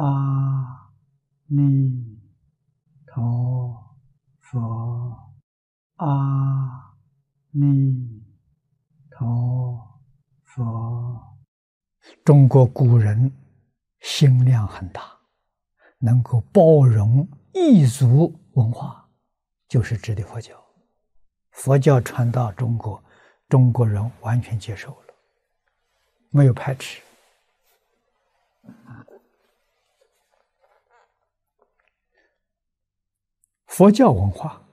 阿弥陀佛，阿弥陀佛。中国古人心量很大，能够包容异族文化，就是指的佛教。佛教传到中国，中国人完全接受了，没有排斥。佛教文化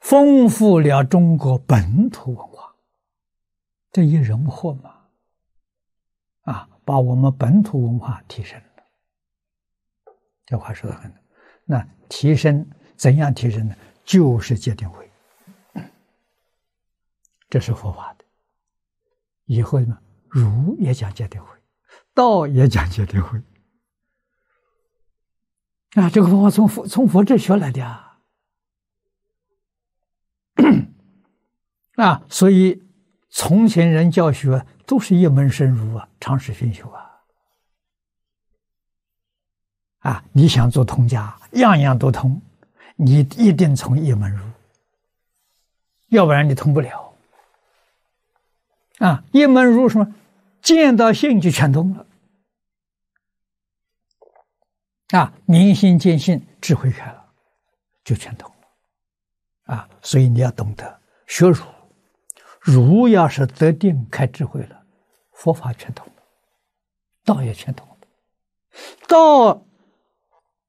丰富了中国本土文化，这一人祸嘛，啊，把我们本土文化提升了。这话说的很，那提升怎样提升呢？就是戒定慧，这是佛法的。以后呢，儒也讲戒定慧，道也讲戒定慧。啊，这个方法从佛从佛这学来的啊，啊，所以从前人教学都是一门深入啊，常识熏修啊，啊，你想做通家，样样都通，你一定从一门入，要不然你通不了。啊，一门入什么？见到性就全通了。啊，明心见性，智慧开了，就全通了。啊，所以你要懂得学儒，儒要是得定开智慧了，佛法全通了，道也全通了。道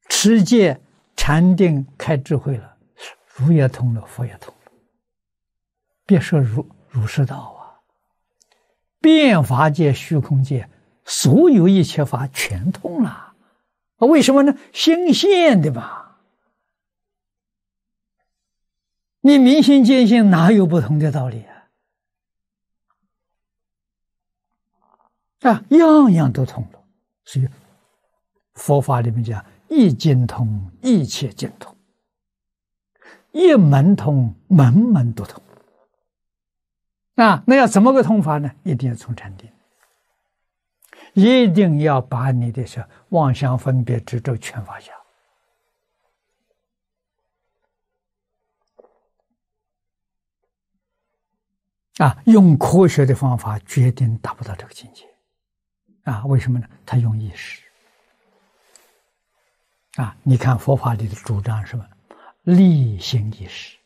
持戒禅定开智慧了，儒也通了，佛也通了。别说儒儒释道啊，变法界、虚空界，所有一切法全通了。为什么呢？心现的嘛，你明心见性，哪有不同的道理啊？啊，样样都通了。所以佛法里面讲，一经通，一切经通；一门通，门门都通。啊，那要怎么个通法呢？一定要从禅定。一定要把你的是妄想分别执着全放下啊！用科学的方法，决定达不到这个境界啊！为什么呢？他用意识啊！你看佛法里的主张什么？立心意识。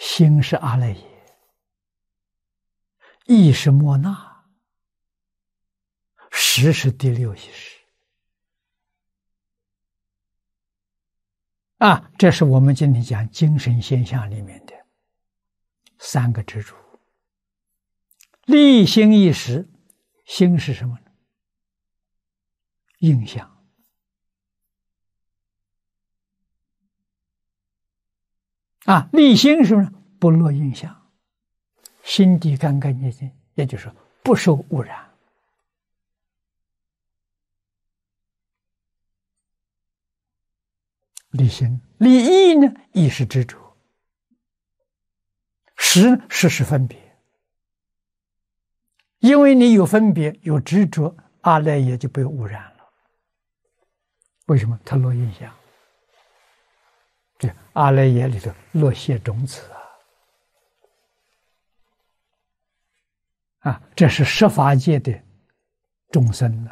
心是阿赖耶，意是莫那，识是第六意识。啊，这是我们今天讲精神现象里面的三个支柱：立心意识。心是什么呢？印象。啊，立心是不是不落印象？心地干干净净，也就是不受污染。立心，立意呢？意是执着，识识是分别。因为你有分别，有执着，阿赖耶就被污染了。为什么？他落印象。这阿赖耶里头落谢种子啊，啊，这是十法界的众生呢，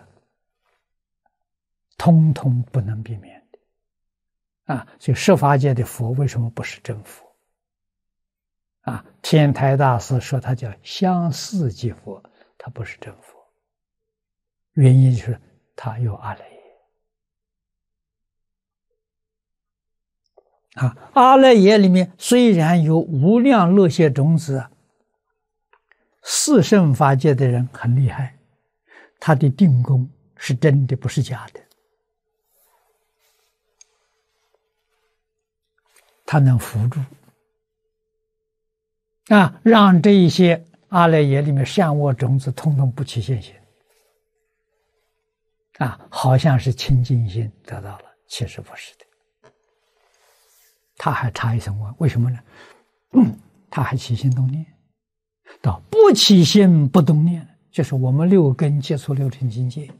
通通不能避免的啊。所以十法界的佛为什么不是真佛？啊，天台大师说他叫相似即佛，他不是真佛，原因就是他有阿赖耶。啊，阿赖耶里面虽然有无量乐谢种子，四圣法界的人很厉害，他的定功是真的，不是假的，他能扶住啊，让这一些阿赖耶里面善恶种子通通不起现行，啊，好像是清净心得到了，其实不是的。他还差一层问，为什么呢？他还起心动念；到不起心不动念，就是我们六根接触六尘境界，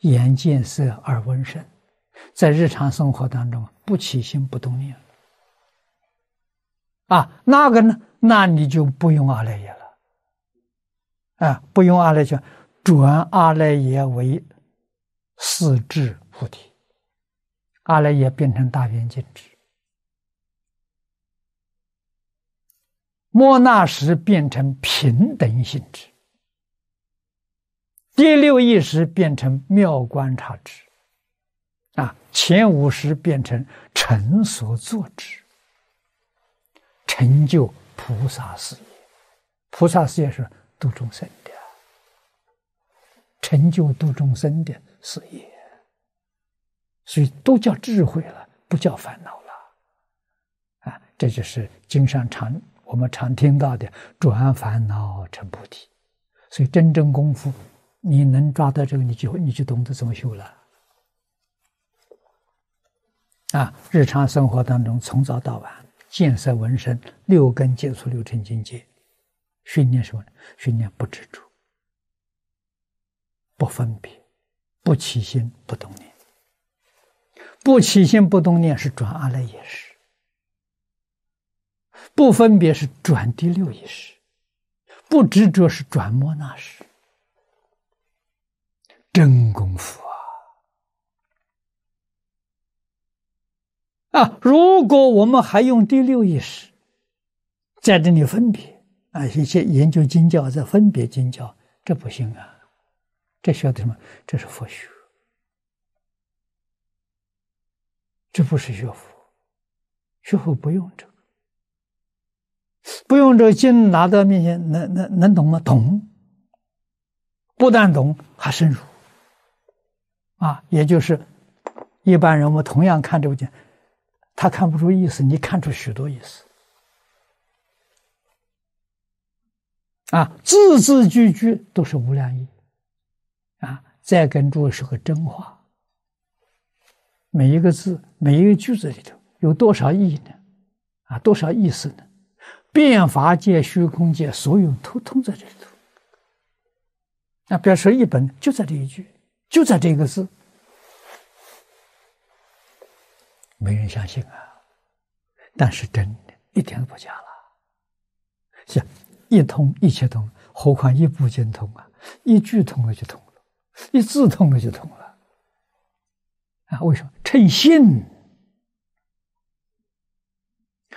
眼见色耳闻声，在日常生活当中不起心不动念。啊，那个呢？那你就不用阿赖耶了。啊，不用阿赖耶，转阿赖耶为四智菩提，阿赖耶变成大圆镜智，莫那时变成平等性质，第六意识变成妙观察智，啊，前五识变成成所作智。成就菩萨事业，菩萨事业是度众生的，成就度众生的事业，所以都叫智慧了，不叫烦恼了。啊，这就是经上常我们常听到的“转烦恼成菩提”。所以真正功夫，你能抓到这个，你就你就懂得怎么修了。啊，日常生活当中，从早到晚。见色闻声，六根接触六尘境界，训练什么？训练不执着、不分别、不起心、不动念。不起心不动念是转阿赖耶识，不分别是转第六意识，不执着是转摩那识。真功夫。啊！啊如果我们还用第六意识在这里分别啊，一些研究经教在分别经教，这不行啊！这晓得什么？这是佛学，这不是学佛。学佛不用这个，不用这经拿到面前，能能能懂吗？懂，不但懂，还深入。啊，也就是一般人，我们同样看这部经。他看不出意思，你看出许多意思啊！字字句句都是无量意啊！再跟诸位说个真话，每一个字、每一个句子里头有多少意义呢？啊，多少意思呢？变法界、虚空界，所有通通在这里头。那不要说一本，就在这一句，就在这个字。没人相信啊，但是真的，一点都不假了。是一通一切通，何况一部经通啊？一句通了就通了，一字通了就通了。啊，为什么？称信，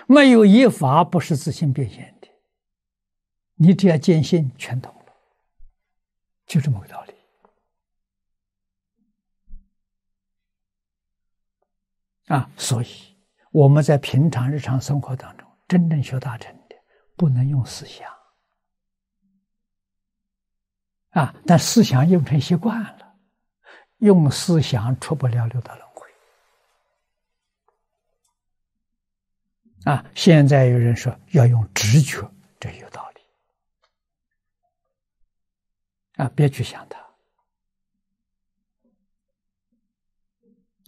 没有一法不是自信变现的。你只要坚信，全通了，就这么个道理。啊，所以我们在平常日常生活当中，真正学大乘的，不能用思想啊，但思想用成习惯了，用思想出不了六道轮回啊。现在有人说要用直觉，这有道理啊，别去想它。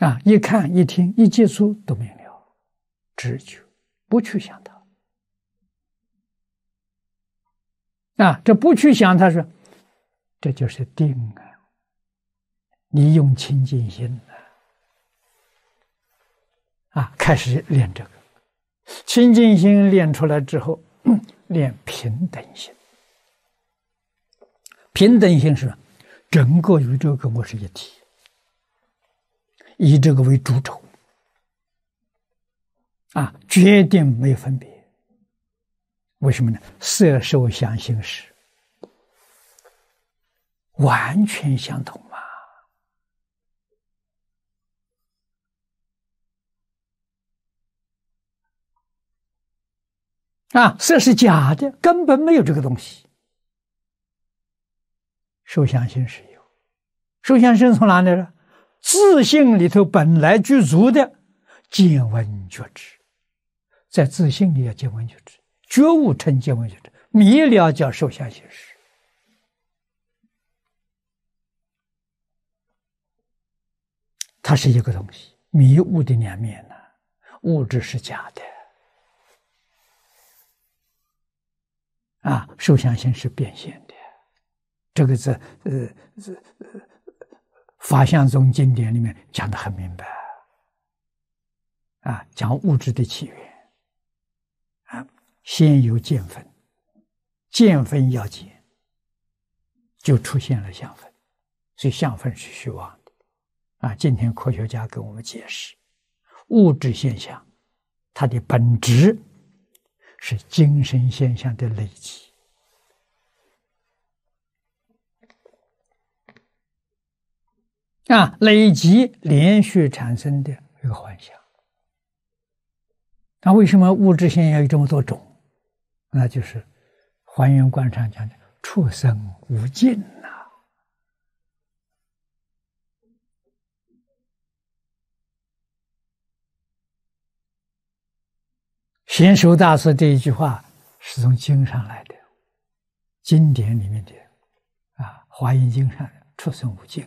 啊！一看、一听、一接触都明了，直觉，不去想它。啊，这不去想，他说，这就是定啊。你用清净心啊，啊，开始练这个清净心，练出来之后，练平等心。平等心是整个宇宙跟我是一体。以这个为主轴，啊，决定没分别。为什么呢？色、受、想、行、识完全相同嘛。啊，色是假的，根本没有这个东西。受想行识有，受想行从哪里来？自信里头本来具足的见闻觉知，在自信里要见闻觉知，觉悟成见闻觉知，迷了叫受想行识，它是一个东西，迷雾的两面呢，物质是假的，啊，受想行识变现的，这个在呃这法相宗经典里面讲的很明白，啊，讲物质的起源，啊，先有见分，见分要减，就出现了相分，所以相分是虚妄的，啊，今天科学家给我们解释，物质现象，它的本质。是精神现象的累积啊，累积连续产生的一个幻想。那为什么物质现象有这么多种？那就是还原观上讲的“畜生无尽”呐。贤寿大师这一句话是从经上来的，经典里面的啊，《华严经》上的“出生无尽”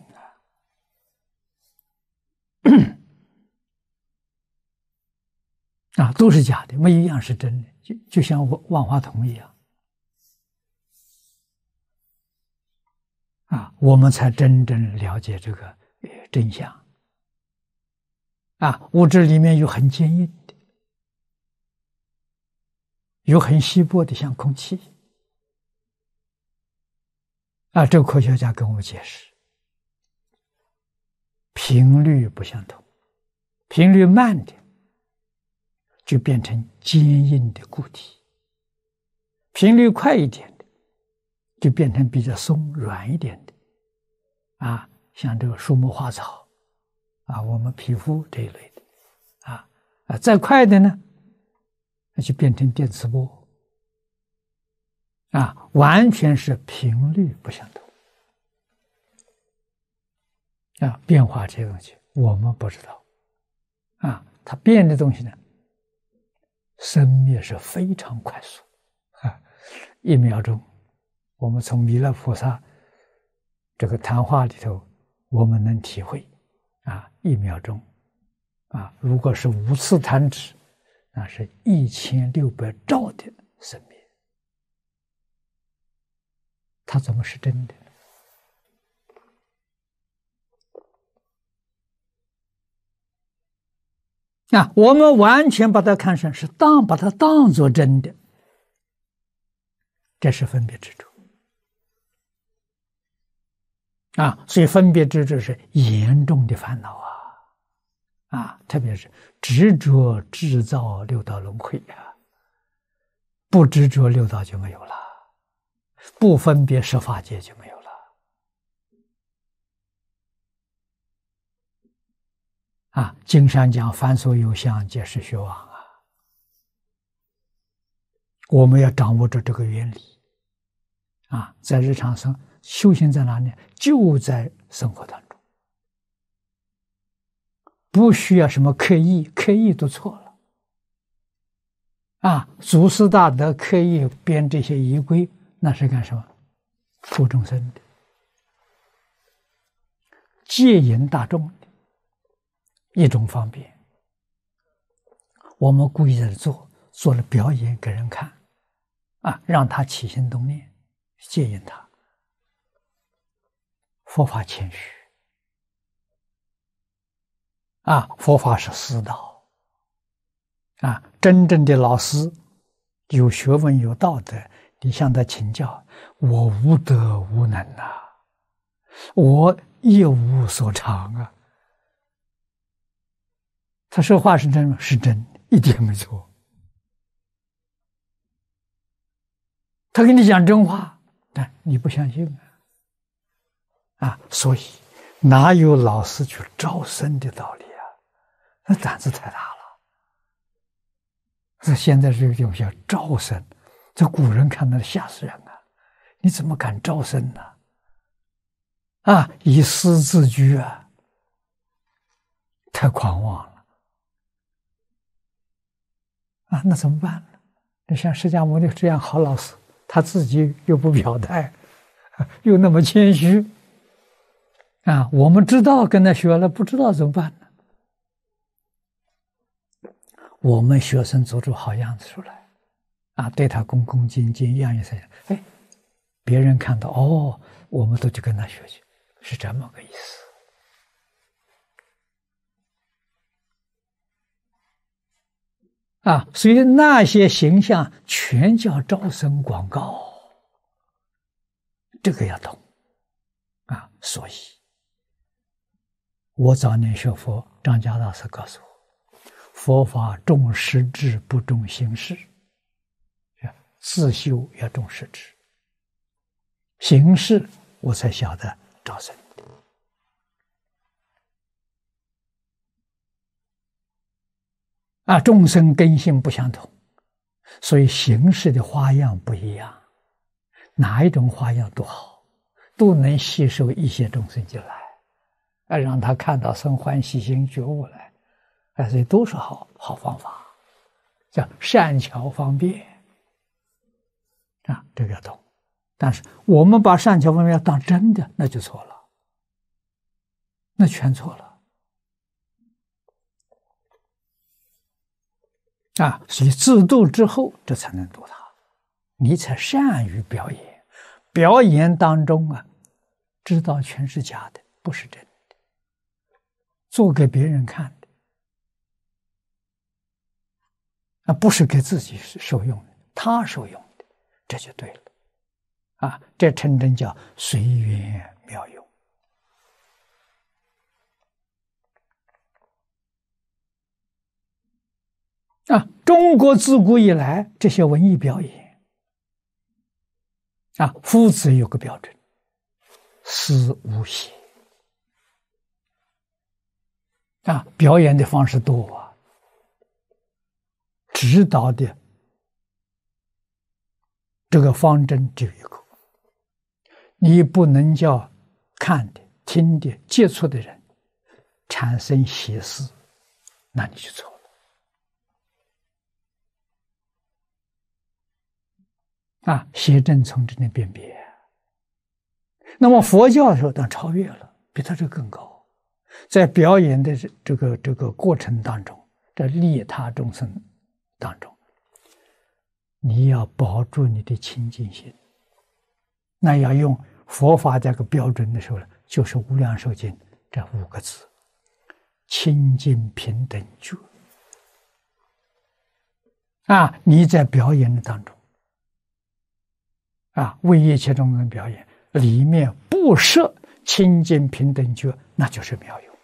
啊，啊，都是假的，没一样是真的，就就像万万花筒一样。啊，我们才真正了解这个真相。啊，物质里面有很坚硬。有很稀薄的，像空气啊！这个科学家跟我们解释，频率不相同，频率慢的就变成坚硬的固体，频率快一点的就变成比较松软一点的啊，像这个树木花草啊，我们皮肤这一类的啊啊，再快的呢？那就变成电磁波啊，完全是频率不相同啊，变化这些东西我们不知道啊，它变的东西呢，生灭是非常快速啊，一秒钟，我们从弥勒菩萨这个谈话里头，我们能体会啊，一秒钟啊，如果是五次弹指。那是一千六百兆的生命，它怎么是真的？啊，我们完全把它看成是当，把它当做真的，这是分别执着啊！所以分别执着是严重的烦恼啊！啊，特别是执着制造六道轮回呀，不执着六道就没有了，不分别十法界就没有了。啊，经上讲凡所有相，皆是虚妄啊。我们要掌握着这个原理，啊，在日常生修行在哪里？就在生活当中。不需要什么刻意，刻意都错了。啊，祖师大德刻意编这些仪规，那是干什么？度众生的，戒引大众的一种方便。我们故意在做，做了表演给人看，啊，让他起心动念，戒引他。佛法谦虚。啊，佛法是师道，啊，真正的老师有学问有道德，你向他请教，我无德无能呐，我一无所长啊。他说话是真，是真，一点没错。他跟你讲真话，但你不相信啊，啊，所以哪有老师去招生的道理？那胆子太大了。这现在这个地方叫招生，这古人看到吓死人啊！你怎么敢招生呢？啊，以私自居啊，太狂妄了！啊，那怎么办呢？你像释迦牟尼这样好老师，他自己又不表态，又那么谦虚，啊，我们知道跟他学了，不知道怎么办呢？我们学生做出好样子出来，啊，对他恭恭敬敬，样样才哎，别人看到哦，我们都去跟他学去，是这么个意思。啊，所以那些形象全叫招生广告，这个要懂啊。所以，我早年学佛，张家大师告诉我，佛法重实质不重形式，自修要重实质，形式我才晓得招生。啊，众生根性不相同，所以形式的花样不一样。哪一种花样都好，都能吸收一些众生进来，啊，让他看到生欢喜心觉悟来，哎，所以都是好好方法，叫善巧方便。啊，这个要懂。但是我们把善巧方便当真的，那就错了，那全错了。啊，所以自度之后，这才能度他，你才善于表演。表演当中啊，知道全是假的，不是真的，做给别人看，啊，不是给自己受用的，他受用的，这就对了。啊，这称真叫随缘妙用。啊，中国自古以来这些文艺表演，啊，夫子有个标准，思无邪。啊，表演的方式多啊，指导的这个方针只有一个，你不能叫看的、听的、接触的人产生邪思，那你就错了。啊，邪正从这里辨别。那么佛教的时候，当超越了，比他这更高。在表演的这这个这个过程当中，在利他众生当中，你要保住你的清净心。那要用佛法这个标准的时候呢，就是《无量寿经》这五个字：清净平等觉。啊，你在表演的当中。啊，为一切众生表演，里面不设清净平等觉，那就是妙用。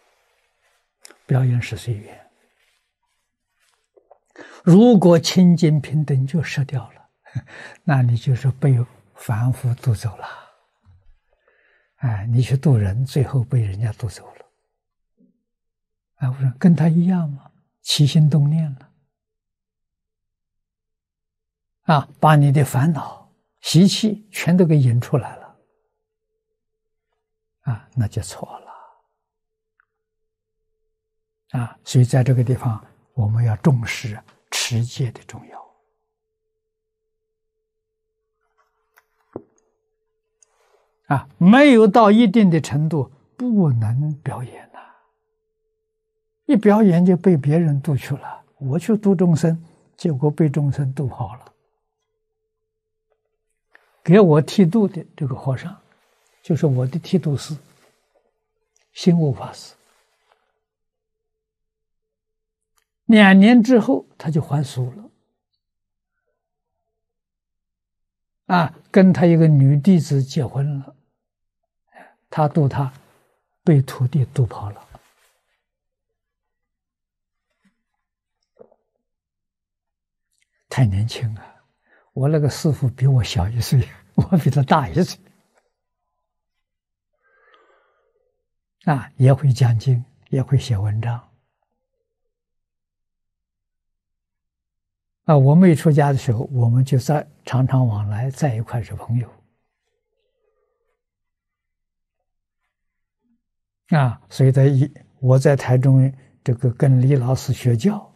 表演是随缘。如果清净平等就失掉了，那你就是被凡夫渡走了。哎，你去渡人，最后被人家渡走了。啊，我说跟他一样吗？起心动念了，啊，把你的烦恼。习气全都给引出来了，啊，那就错了，啊，所以在这个地方，我们要重视直接的重要，啊，没有到一定的程度，不能表演呐，一表演就被别人渡去了，我去度众生，结果被众生渡跑了。给我剃度的这个和尚，就是我的剃度师，心悟法师。两年之后，他就还俗了，啊，跟他一个女弟子结婚了，他度他，被徒弟渡跑了，太年轻了。我那个师傅比我小一岁，我比他大一岁，啊，也会讲经，也会写文章，啊，我没出家的时候，我们就在常常往来，在一块是朋友，啊，所以在一我在台中这个跟李老师学教。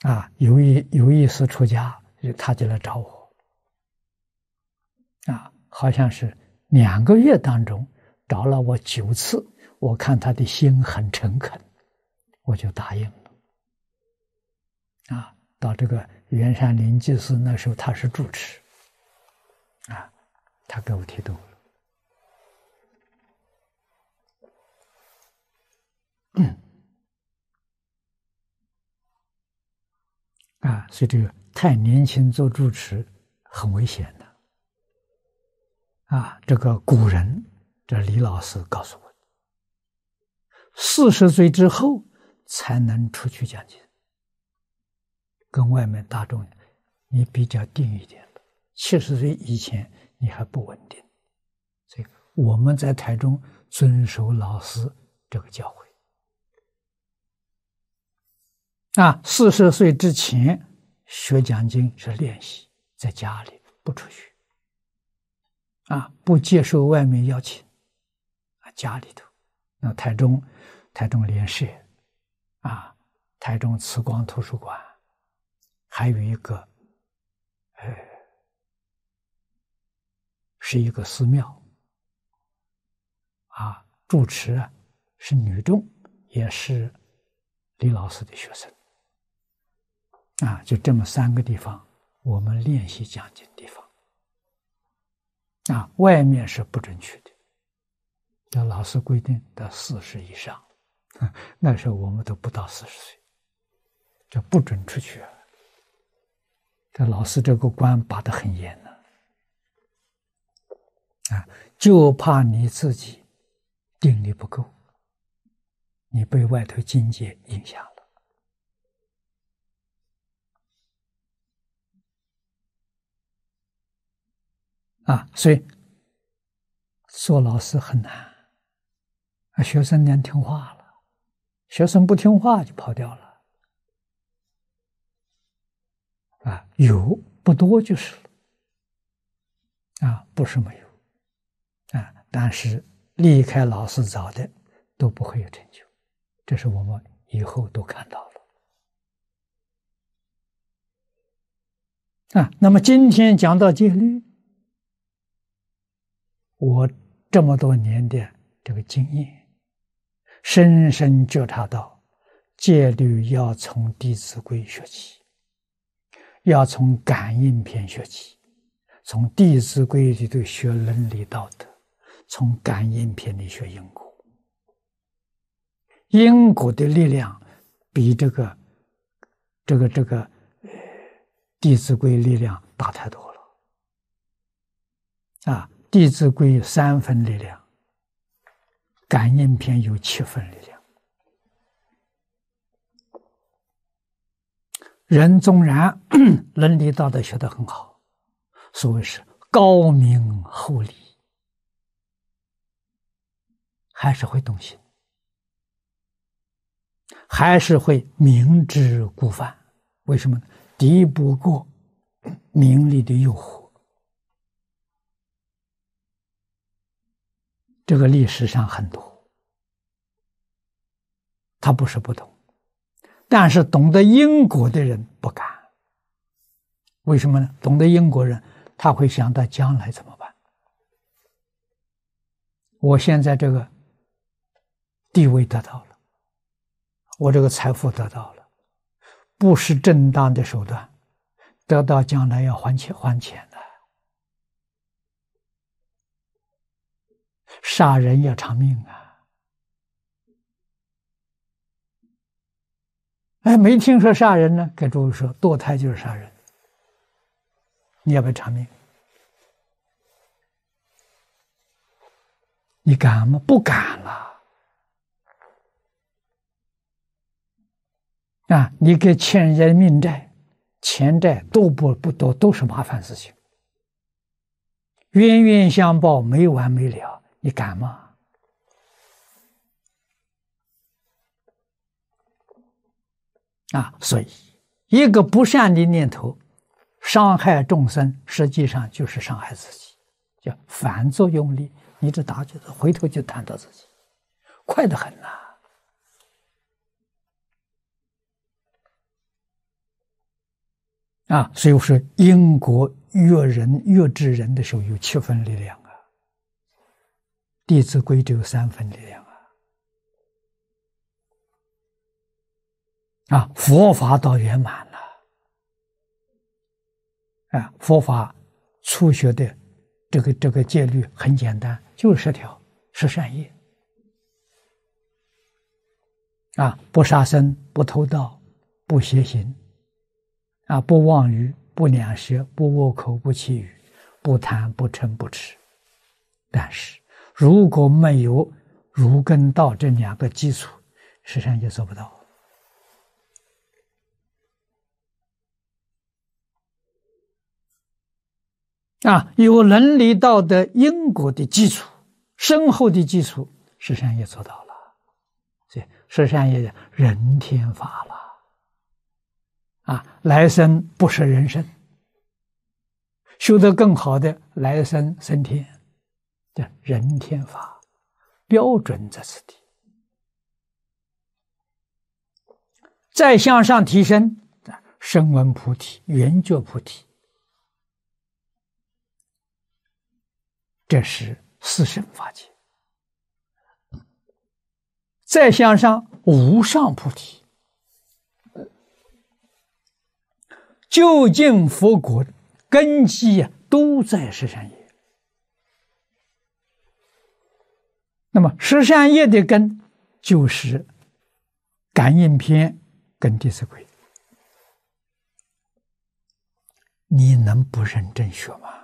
啊，有一有一次出家，他就来找我。啊，好像是两个月当中找了我九次，我看他的心很诚恳，我就答应了。啊，到这个圆山灵济寺，那时候他是住持，啊，他给我提到了，嗯，啊，所以这个太年轻做住持很危险的，啊，这个古人，这李老师告诉我，四十岁之后才能出去讲经。跟外面大众，你比较定一点的。七十岁以前你还不稳定，所以我们在台中遵守老师这个教诲。啊，四十岁之前学讲经是练习，在家里不出去，啊，不接受外面邀请，啊，家里头，那台中，台中联社，啊，台中慈光图书馆。还有一个，呃，是一个寺庙，啊，住持啊是女众，也是李老师的学生，啊，就这么三个地方，我们练习讲经地方，啊，外面是不准去的，要老师规定的四十以上，那时候我们都不到四十岁，就不准出去啊。这老师这个关把的很严呢，啊，就怕你自己定力不够，你被外头境界影响了，啊，所以做老师很难，啊，学生连听话了，学生不听话就跑掉了。啊，有不多就是了，啊，不是没有，啊，但是离开老师早的都不会有成就，这是我们以后都看到了。啊，那么今天讲到戒律，我这么多年的这个经验，深深觉察到，戒律要从《弟子规》学起。要从感应篇学起，从《弟子规》里头学伦理道德，从感应篇里学因果。因果的力量比这个、这个、这个《弟子规》力量大太多了。啊，《弟子规》三分力量，感应篇有七分力量。人纵然 伦理道德学得很好，所谓是高明厚礼，还是会动心，还是会明知故犯。为什么呢？敌不过 名利的诱惑。这个历史上很多，他不是不懂。但是懂得因果的人不敢，为什么呢？懂得因果人，他会想到将来怎么办？我现在这个地位得到了，我这个财富得到了，不是正当的手段，得到将来要还钱还钱的，杀人要偿命啊！哎，没听说杀人呢。给诸位说，堕胎就是杀人。你要不要偿命？你敢吗？不敢了。啊，你给欠人家的命债、钱债都不不多，都是麻烦事情，冤冤相报没完没了，你敢吗？啊，所以一个不善的念头，伤害众生，实际上就是伤害自己，叫反作用力。你这打就是回头就谈到自己，快得很呐！啊，所以我说因果越人越治人的时候，有七分力量啊，《弟子规》只有三分力量。啊，佛法到圆满了，啊，佛法初学的这个这个戒律很简单，就是十条：十善业啊，不杀生，不偷盗，不邪行，啊，不妄语，不两舌，不恶口，不绮语，不贪，不嗔，不痴。但是如果没有如根道这两个基础，实际上就做不到。啊，有伦理道德因果的基础，深厚的基础，十善业做到了。所以十善业人天法了。啊，来生不是人生，修得更好的来生升天，叫人天法，标准在此地。再向上提升，声闻菩提、圆觉菩提。这是四圣法界，再向上无上菩提，究竟佛果根基呀，都在十善业。那么十善业的根就是感应篇跟弟子规，你能不认真学吗？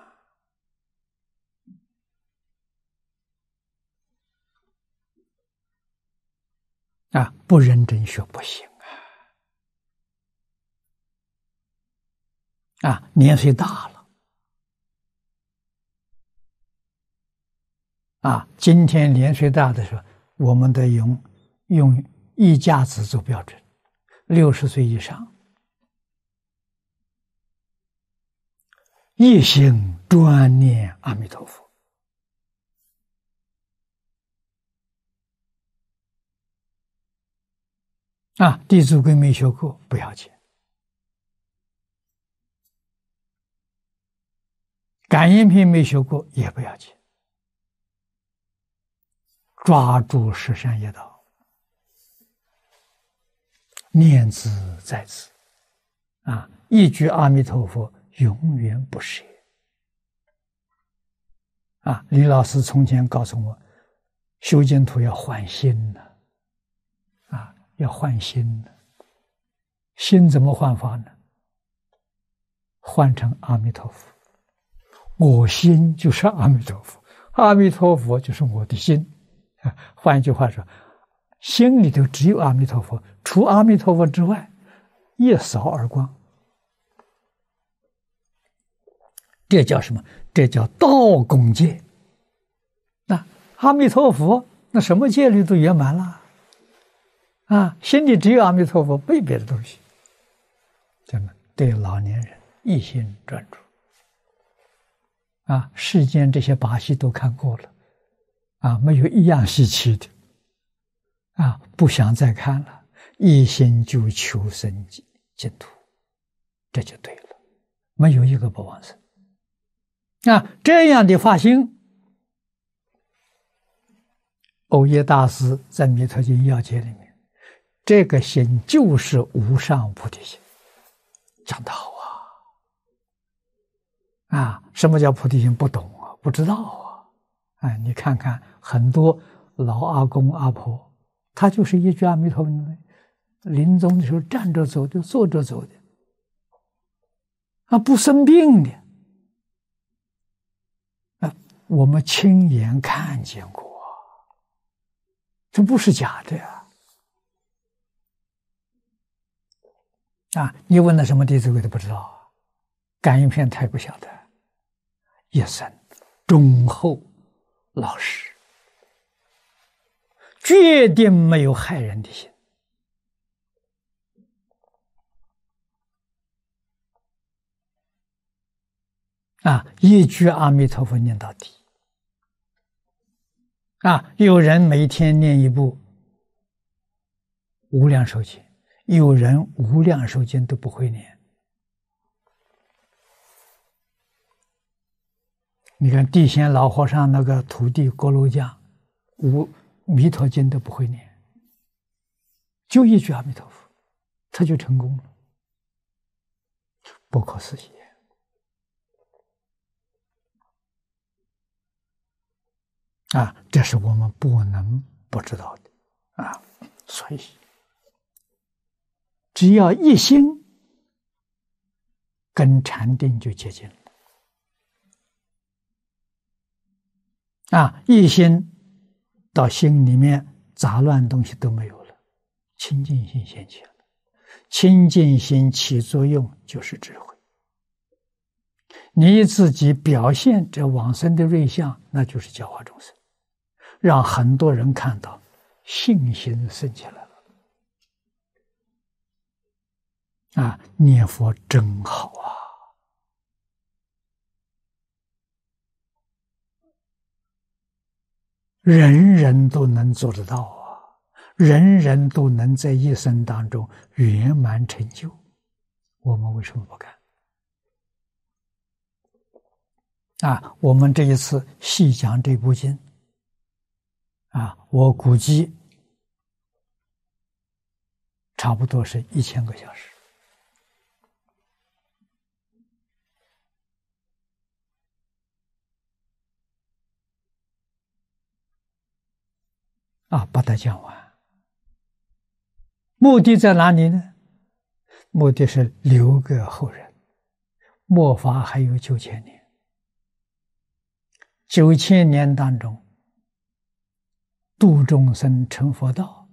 啊，不认真学不行啊！啊，年岁大了，啊，今天年岁大的时候，我们得用用一家子做标准，六十岁以上，一心专念阿弥陀佛。啊，《弟子规》没学过不要紧，《感应篇》没学过也不要紧，抓住十善业道，念兹在兹，啊，一句阿弥陀佛永远不舍。啊，李老师从前告诉我，修净土要换心呢。要换心，心怎么换法呢？换成阿弥陀佛，我心就是阿弥陀佛，阿弥陀佛就是我的心。换一句话说，心里头只有阿弥陀佛，除阿弥陀佛之外，一扫而光。这叫什么？这叫道功戒。那阿弥陀佛，那什么戒律都圆满了。啊，心里只有阿弥陀佛，没别的东西。真的，对老年人一心专注。啊，世间这些把戏都看过了，啊，没有一样稀奇的。啊，不想再看了，一心就求生净土，这就对了，没有一个不往生。啊，这样的发心，欧耶大师在《弥陀经要解》里面。这个心就是无上菩提心，讲得好啊！啊，什么叫菩提心？不懂啊，不知道啊！哎，你看看很多老阿公阿婆，他就是一句阿弥陀佛，临终的时候站着走的，坐着走的，啊，不生病的，我们亲眼看见过，这不是假的呀。啊你问了什么弟子规都不知道，感应篇太不晓得，一生忠厚老实，决定没有害人的心。啊！一句阿弥陀佛念到底。啊！有人每天念一部无量寿经。有人无量寿经都不会念。你看地仙老和尚那个徒弟郭楼匠，无弥陀经都不会念，就一句阿弥陀佛，他就成功了，不可思议。啊，这是我们不能不知道的，啊，所以。只要一心跟禅定就接近了啊，一心到心里面杂乱东西都没有了，清净心现起了。清净心起作用就是智慧。你自己表现这往生的瑞相，那就是教化众生，让很多人看到信心升起来了。啊，念佛真好啊！人人都能做得到啊，人人都能在一生当中圆满成就，我们为什么不干？啊，我们这一次细讲这部经，啊，我估计差不多是一千个小时，啊，把它讲完。目的在哪里呢？目的是留给后人，末法还有九千年。九千年当中，度众生成佛道，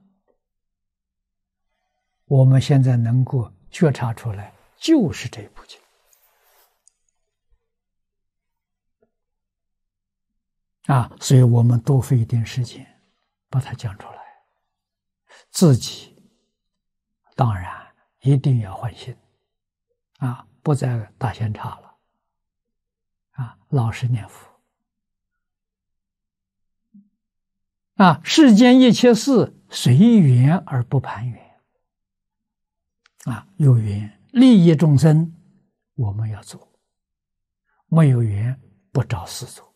我们现在能够觉察出来，就是这部经啊！所以我们多费一点时间把它讲出来，自己当然一定要换心啊，不再打闲岔了啊，老实念佛。啊，世间一切事随缘而不攀缘。啊，有缘利益众生，我们要做；没有缘，不找事做。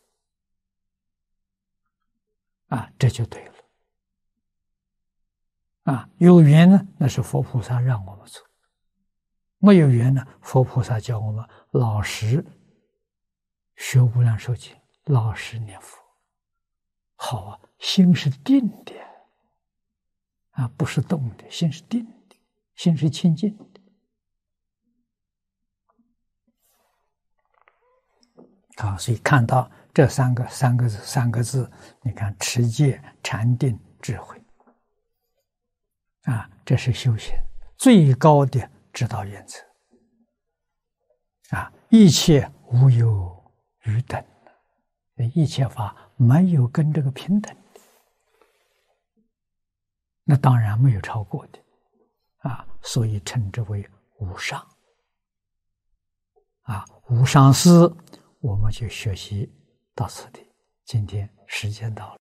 啊，这就对了。啊，有缘呢，那是佛菩萨让我们做；没有缘呢，佛菩萨叫我们老实学无量寿经，老实念佛。好啊。心是定的，啊，不是动的。心是定的，心是清净的。啊，所以看到这三个三个字三个字，你看持戒、禅定、智慧，啊，这是修行最高的指导原则。啊，一切无有余等，一切法没有跟这个平等。那当然没有超过的，啊，所以称之为无上，啊，无上师，我们就学习到此地。今天时间到了。